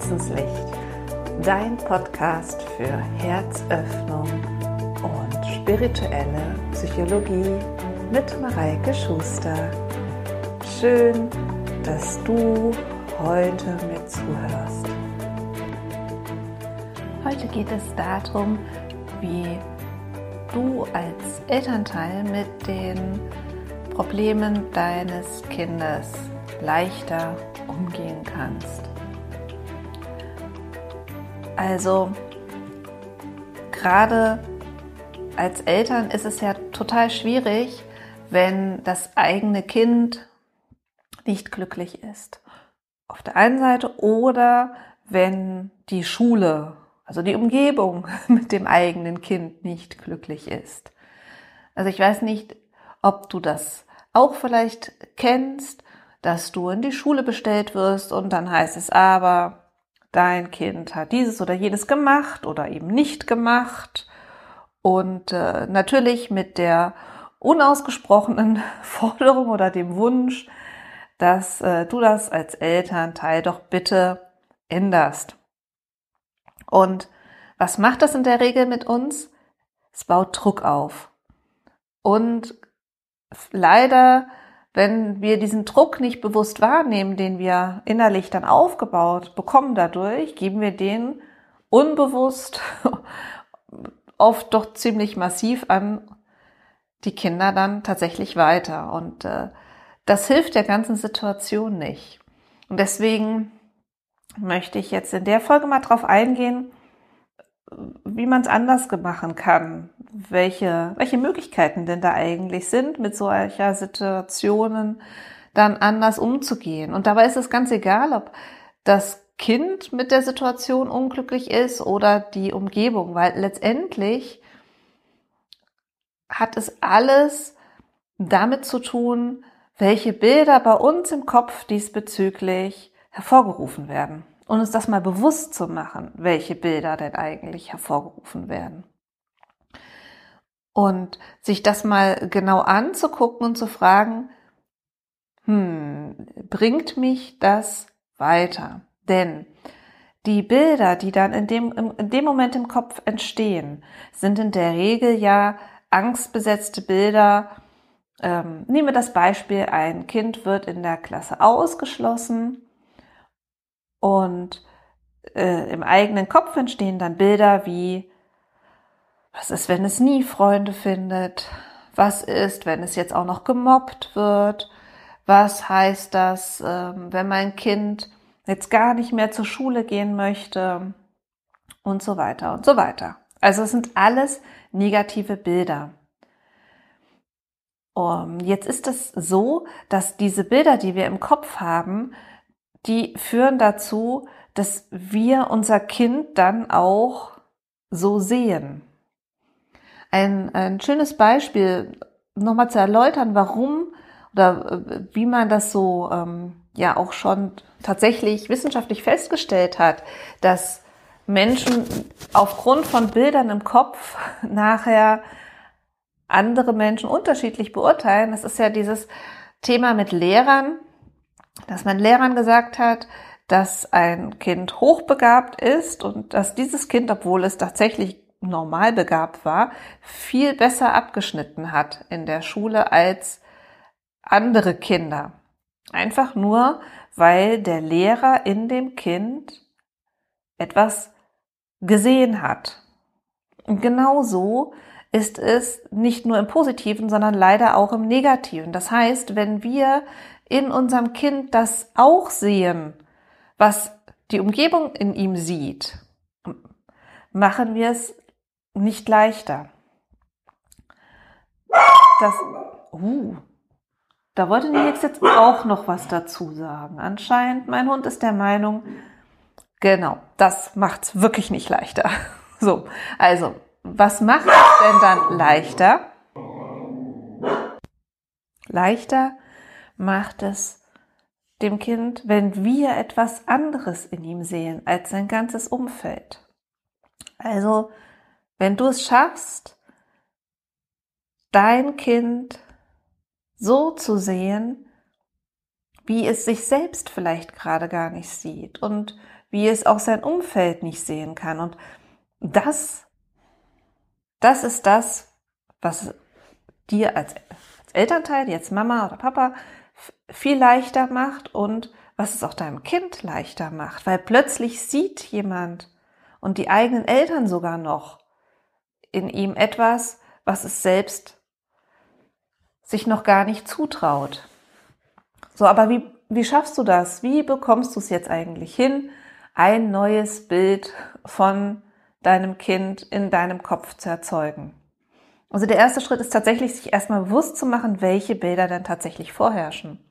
Herzenslicht, dein Podcast für Herzöffnung und spirituelle Psychologie mit Mareike Schuster. Schön, dass du heute mir zuhörst. Heute geht es darum, wie du als Elternteil mit den Problemen deines Kindes leichter umgehen kannst. Also gerade als Eltern ist es ja total schwierig, wenn das eigene Kind nicht glücklich ist. Auf der einen Seite oder wenn die Schule, also die Umgebung mit dem eigenen Kind nicht glücklich ist. Also ich weiß nicht, ob du das auch vielleicht kennst, dass du in die Schule bestellt wirst und dann heißt es aber, dein Kind hat dieses oder jenes gemacht oder eben nicht gemacht. Und äh, natürlich mit der unausgesprochenen Forderung oder dem Wunsch, dass äh, du das als Elternteil doch bitte änderst. Und was macht das in der Regel mit uns? Es baut Druck auf. Und leider, wenn wir diesen Druck nicht bewusst wahrnehmen, den wir innerlich dann aufgebaut bekommen dadurch, geben wir den unbewusst oft doch ziemlich massiv an die Kinder dann tatsächlich weiter. Und äh, das hilft der ganzen Situation nicht. Und deswegen möchte ich jetzt in der Folge mal drauf eingehen, wie man es anders machen kann, welche, welche Möglichkeiten denn da eigentlich sind, mit solcher Situationen dann anders umzugehen. Und dabei ist es ganz egal, ob das Kind mit der Situation unglücklich ist oder die Umgebung, weil letztendlich hat es alles damit zu tun, welche Bilder bei uns im Kopf diesbezüglich hervorgerufen werden und uns das mal bewusst zu machen, welche Bilder denn eigentlich hervorgerufen werden. Und sich das mal genau anzugucken und zu fragen, hm, bringt mich das weiter? Denn die Bilder, die dann in dem, in dem Moment im Kopf entstehen, sind in der Regel ja angstbesetzte Bilder. Ähm, nehme das Beispiel, ein Kind wird in der Klasse ausgeschlossen und äh, im eigenen Kopf entstehen dann Bilder wie, was ist, wenn es nie Freunde findet? Was ist, wenn es jetzt auch noch gemobbt wird? Was heißt das, ähm, wenn mein Kind jetzt gar nicht mehr zur Schule gehen möchte? Und so weiter und so weiter. Also es sind alles negative Bilder. Jetzt ist es so, dass diese Bilder, die wir im Kopf haben, die führen dazu, dass wir unser Kind dann auch so sehen. Ein, ein schönes Beispiel, nochmal zu erläutern, warum oder äh, wie man das so ähm, ja auch schon tatsächlich wissenschaftlich festgestellt hat, dass Menschen aufgrund von Bildern im Kopf nachher andere Menschen unterschiedlich beurteilen. Das ist ja dieses Thema mit Lehrern, dass man Lehrern gesagt hat, dass ein Kind hochbegabt ist und dass dieses Kind, obwohl es tatsächlich normal begabt war, viel besser abgeschnitten hat in der Schule als andere Kinder. Einfach nur, weil der Lehrer in dem Kind etwas gesehen hat. Und genau so ist es nicht nur im Positiven, sondern leider auch im Negativen. Das heißt, wenn wir in unserem Kind das auch sehen, was die Umgebung in ihm sieht, machen wir es nicht leichter. Das, uh, da wollte Nils jetzt auch noch was dazu sagen. Anscheinend, mein Hund ist der Meinung, genau, das macht's wirklich nicht leichter. So, also, was macht es denn dann leichter? Leichter macht es dem Kind, wenn wir etwas anderes in ihm sehen als sein ganzes Umfeld. Also, wenn du es schaffst, dein Kind so zu sehen, wie es sich selbst vielleicht gerade gar nicht sieht und wie es auch sein Umfeld nicht sehen kann. Und das, das ist das, was dir als, als Elternteil, jetzt Mama oder Papa, viel leichter macht und was es auch deinem Kind leichter macht, weil plötzlich sieht jemand und die eigenen Eltern sogar noch in ihm etwas, was es selbst sich noch gar nicht zutraut. So, aber wie, wie schaffst du das? Wie bekommst du es jetzt eigentlich hin, ein neues Bild von deinem Kind in deinem Kopf zu erzeugen? Also der erste Schritt ist tatsächlich, sich erstmal bewusst zu machen, welche Bilder denn tatsächlich vorherrschen.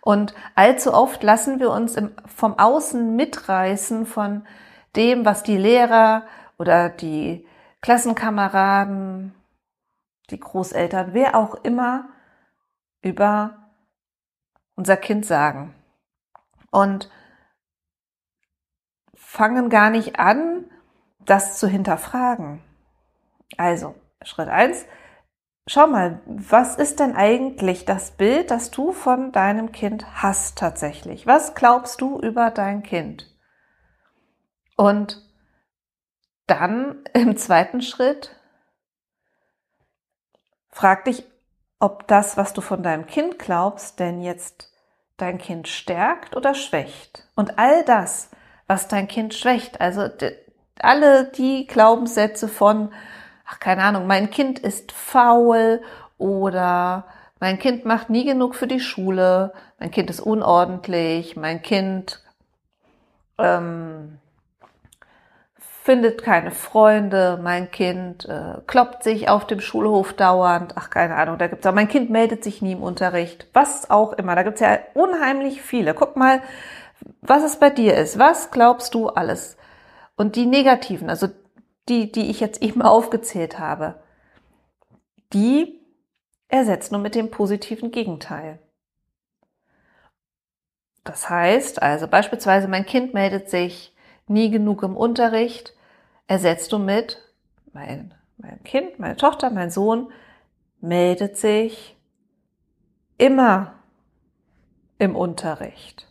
Und allzu oft lassen wir uns im, vom Außen mitreißen von dem, was die Lehrer oder die Klassenkameraden, die Großeltern, wer auch immer über unser Kind sagen. Und fangen gar nicht an, das zu hinterfragen. Also, Schritt eins: Schau mal, was ist denn eigentlich das Bild, das du von deinem Kind hast tatsächlich? Was glaubst du über dein Kind? Und dann im zweiten Schritt frag dich, ob das, was du von deinem Kind glaubst, denn jetzt dein Kind stärkt oder schwächt. Und all das, was dein Kind schwächt, also alle die Glaubenssätze von, ach keine Ahnung, mein Kind ist faul oder mein Kind macht nie genug für die Schule, mein Kind ist unordentlich, mein Kind ähm, findet keine Freunde, mein Kind äh, kloppt sich auf dem Schulhof dauernd, ach keine Ahnung, da gibt's auch, mein Kind meldet sich nie im Unterricht, was auch immer, da gibt's ja unheimlich viele. Guck mal, was es bei dir ist, was glaubst du alles? Und die negativen, also die, die ich jetzt eben aufgezählt habe, die ersetzt nur mit dem positiven Gegenteil. Das heißt also beispielsweise, mein Kind meldet sich nie genug im Unterricht, ersetzt du mit, mein, mein Kind, meine Tochter, mein Sohn meldet sich immer im Unterricht.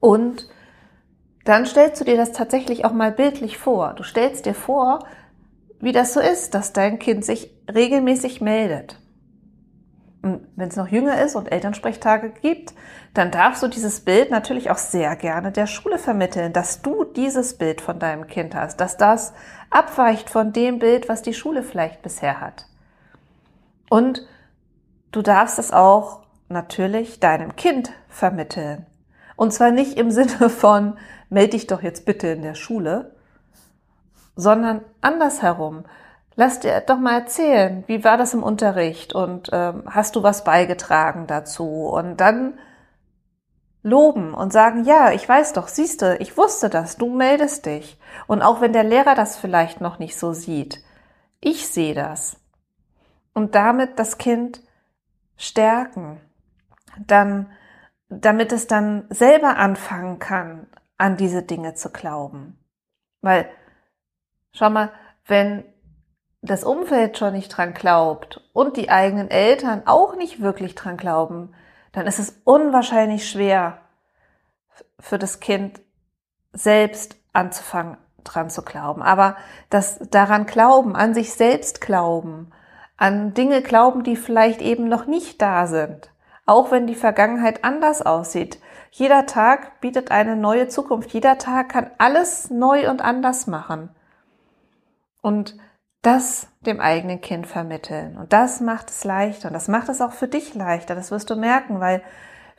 Und dann stellst du dir das tatsächlich auch mal bildlich vor. Du stellst dir vor, wie das so ist, dass dein Kind sich regelmäßig meldet. Und wenn es noch jünger ist und Elternsprechtage gibt, dann darfst du dieses Bild natürlich auch sehr gerne der Schule vermitteln, dass du dieses Bild von deinem Kind hast, dass das abweicht von dem Bild, was die Schule vielleicht bisher hat. Und du darfst es auch natürlich deinem Kind vermitteln. Und zwar nicht im Sinne von, melde dich doch jetzt bitte in der Schule, sondern andersherum. Lass dir doch mal erzählen, wie war das im Unterricht und ähm, hast du was beigetragen dazu? Und dann loben und sagen, ja, ich weiß doch, siehste, ich wusste das, du meldest dich. Und auch wenn der Lehrer das vielleicht noch nicht so sieht, ich sehe das. Und damit das Kind stärken, dann, damit es dann selber anfangen kann, an diese Dinge zu glauben. Weil, schau mal, wenn das Umfeld schon nicht dran glaubt und die eigenen Eltern auch nicht wirklich dran glauben, dann ist es unwahrscheinlich schwer für das Kind selbst anzufangen, dran zu glauben. Aber das daran glauben, an sich selbst glauben, an Dinge glauben, die vielleicht eben noch nicht da sind, auch wenn die Vergangenheit anders aussieht. Jeder Tag bietet eine neue Zukunft. Jeder Tag kann alles neu und anders machen. Und das dem eigenen Kind vermitteln. Und das macht es leichter. Und das macht es auch für dich leichter. Das wirst du merken, weil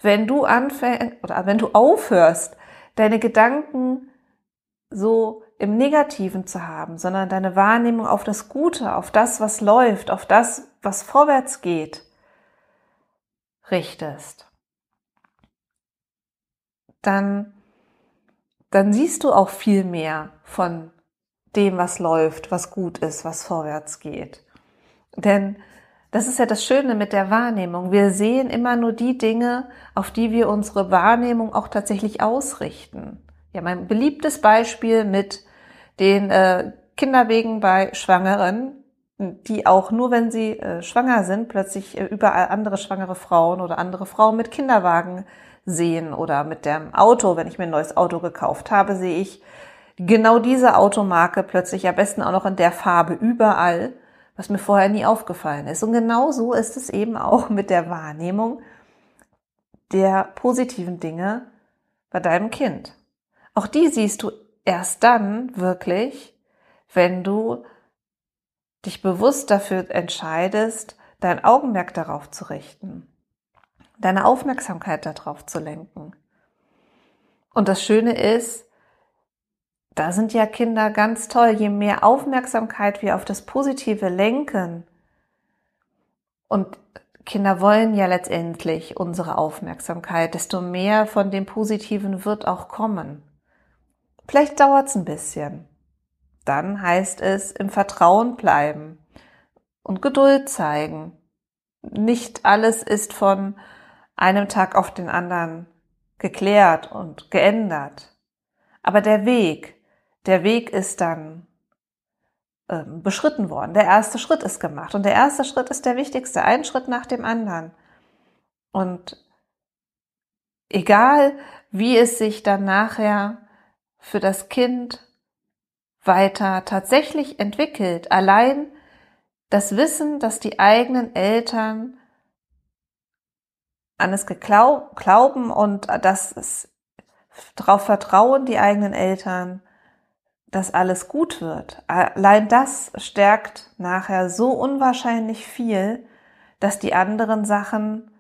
wenn du anfängst oder wenn du aufhörst, deine Gedanken so im Negativen zu haben, sondern deine Wahrnehmung auf das Gute, auf das, was läuft, auf das, was vorwärts geht, richtest, dann, dann siehst du auch viel mehr von dem, was läuft, was gut ist, was vorwärts geht. Denn das ist ja das Schöne mit der Wahrnehmung. Wir sehen immer nur die Dinge, auf die wir unsere Wahrnehmung auch tatsächlich ausrichten. Ja, mein beliebtes Beispiel mit den äh, Kinderwegen bei Schwangeren, die auch nur, wenn sie äh, schwanger sind, plötzlich äh, überall andere schwangere Frauen oder andere Frauen mit Kinderwagen sehen oder mit dem Auto, wenn ich mir ein neues Auto gekauft habe, sehe ich genau diese Automarke plötzlich am besten auch noch in der Farbe überall, was mir vorher nie aufgefallen ist. Und genau so ist es eben auch mit der Wahrnehmung der positiven Dinge bei deinem Kind. Auch die siehst du erst dann wirklich, wenn du dich bewusst dafür entscheidest, dein Augenmerk darauf zu richten, deine Aufmerksamkeit darauf zu lenken. Und das Schöne ist, da sind ja Kinder ganz toll. Je mehr Aufmerksamkeit wir auf das Positive lenken, und Kinder wollen ja letztendlich unsere Aufmerksamkeit, desto mehr von dem Positiven wird auch kommen. Vielleicht dauert es ein bisschen. Dann heißt es im Vertrauen bleiben und Geduld zeigen. Nicht alles ist von einem Tag auf den anderen geklärt und geändert. Aber der Weg, der Weg ist dann ähm, beschritten worden. Der erste Schritt ist gemacht. Und der erste Schritt ist der wichtigste. Ein Schritt nach dem anderen. Und egal, wie es sich dann nachher für das Kind weiter tatsächlich entwickelt, allein das Wissen, dass die eigenen Eltern an es glauben und dass es darauf vertrauen, die eigenen Eltern, dass alles gut wird. Allein das stärkt nachher so unwahrscheinlich viel, dass die anderen Sachen,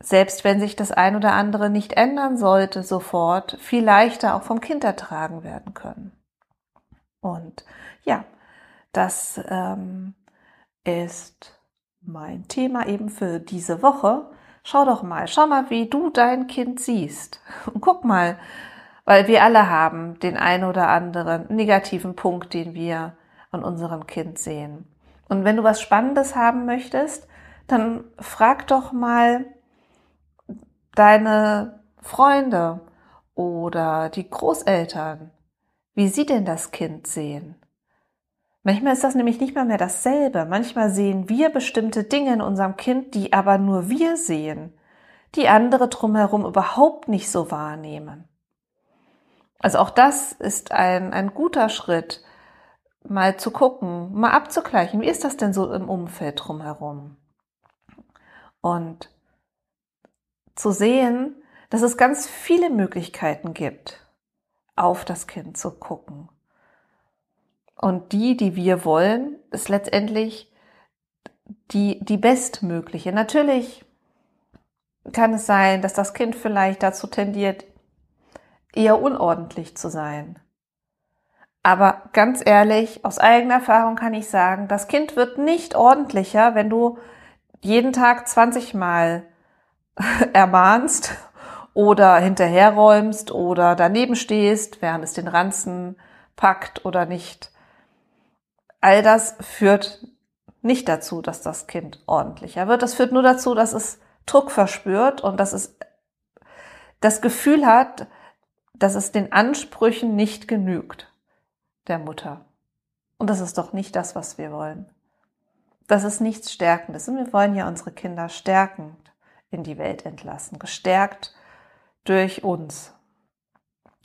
selbst wenn sich das ein oder andere nicht ändern sollte, sofort viel leichter auch vom Kind ertragen werden können. Und ja, das ähm, ist mein Thema eben für diese Woche. Schau doch mal, schau mal, wie du dein Kind siehst. Und guck mal, weil wir alle haben den ein oder anderen negativen Punkt, den wir an unserem Kind sehen. Und wenn du was Spannendes haben möchtest, dann frag doch mal deine Freunde oder die Großeltern, wie sie denn das Kind sehen. Manchmal ist das nämlich nicht mal mehr dasselbe. Manchmal sehen wir bestimmte Dinge in unserem Kind, die aber nur wir sehen, die andere drumherum überhaupt nicht so wahrnehmen. Also auch das ist ein, ein guter Schritt, mal zu gucken, mal abzugleichen, wie ist das denn so im Umfeld drumherum? Und zu sehen, dass es ganz viele Möglichkeiten gibt, auf das Kind zu gucken. Und die, die wir wollen, ist letztendlich die, die bestmögliche. Natürlich kann es sein, dass das Kind vielleicht dazu tendiert, eher unordentlich zu sein. Aber ganz ehrlich, aus eigener Erfahrung kann ich sagen, das Kind wird nicht ordentlicher, wenn du jeden Tag 20 Mal ermahnst oder hinterherräumst oder daneben stehst, während es den Ranzen packt oder nicht. All das führt nicht dazu, dass das Kind ordentlicher wird. Das führt nur dazu, dass es Druck verspürt und dass es das Gefühl hat, dass es den Ansprüchen nicht genügt der Mutter. Und das ist doch nicht das, was wir wollen. Das ist nichts Stärkendes. Und wir wollen ja unsere Kinder stärkend in die Welt entlassen, gestärkt durch uns.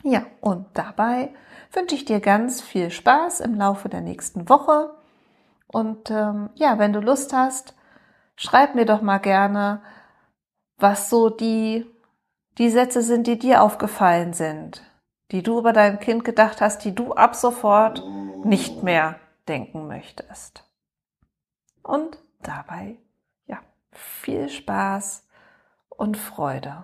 Ja, und dabei wünsche ich dir ganz viel Spaß im Laufe der nächsten Woche. Und ähm, ja, wenn du Lust hast, schreib mir doch mal gerne, was so die die Sätze sind, die dir aufgefallen sind, die du über dein Kind gedacht hast, die du ab sofort nicht mehr denken möchtest. Und dabei, ja, viel Spaß und Freude.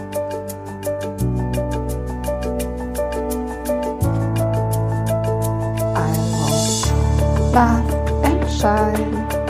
And Shine.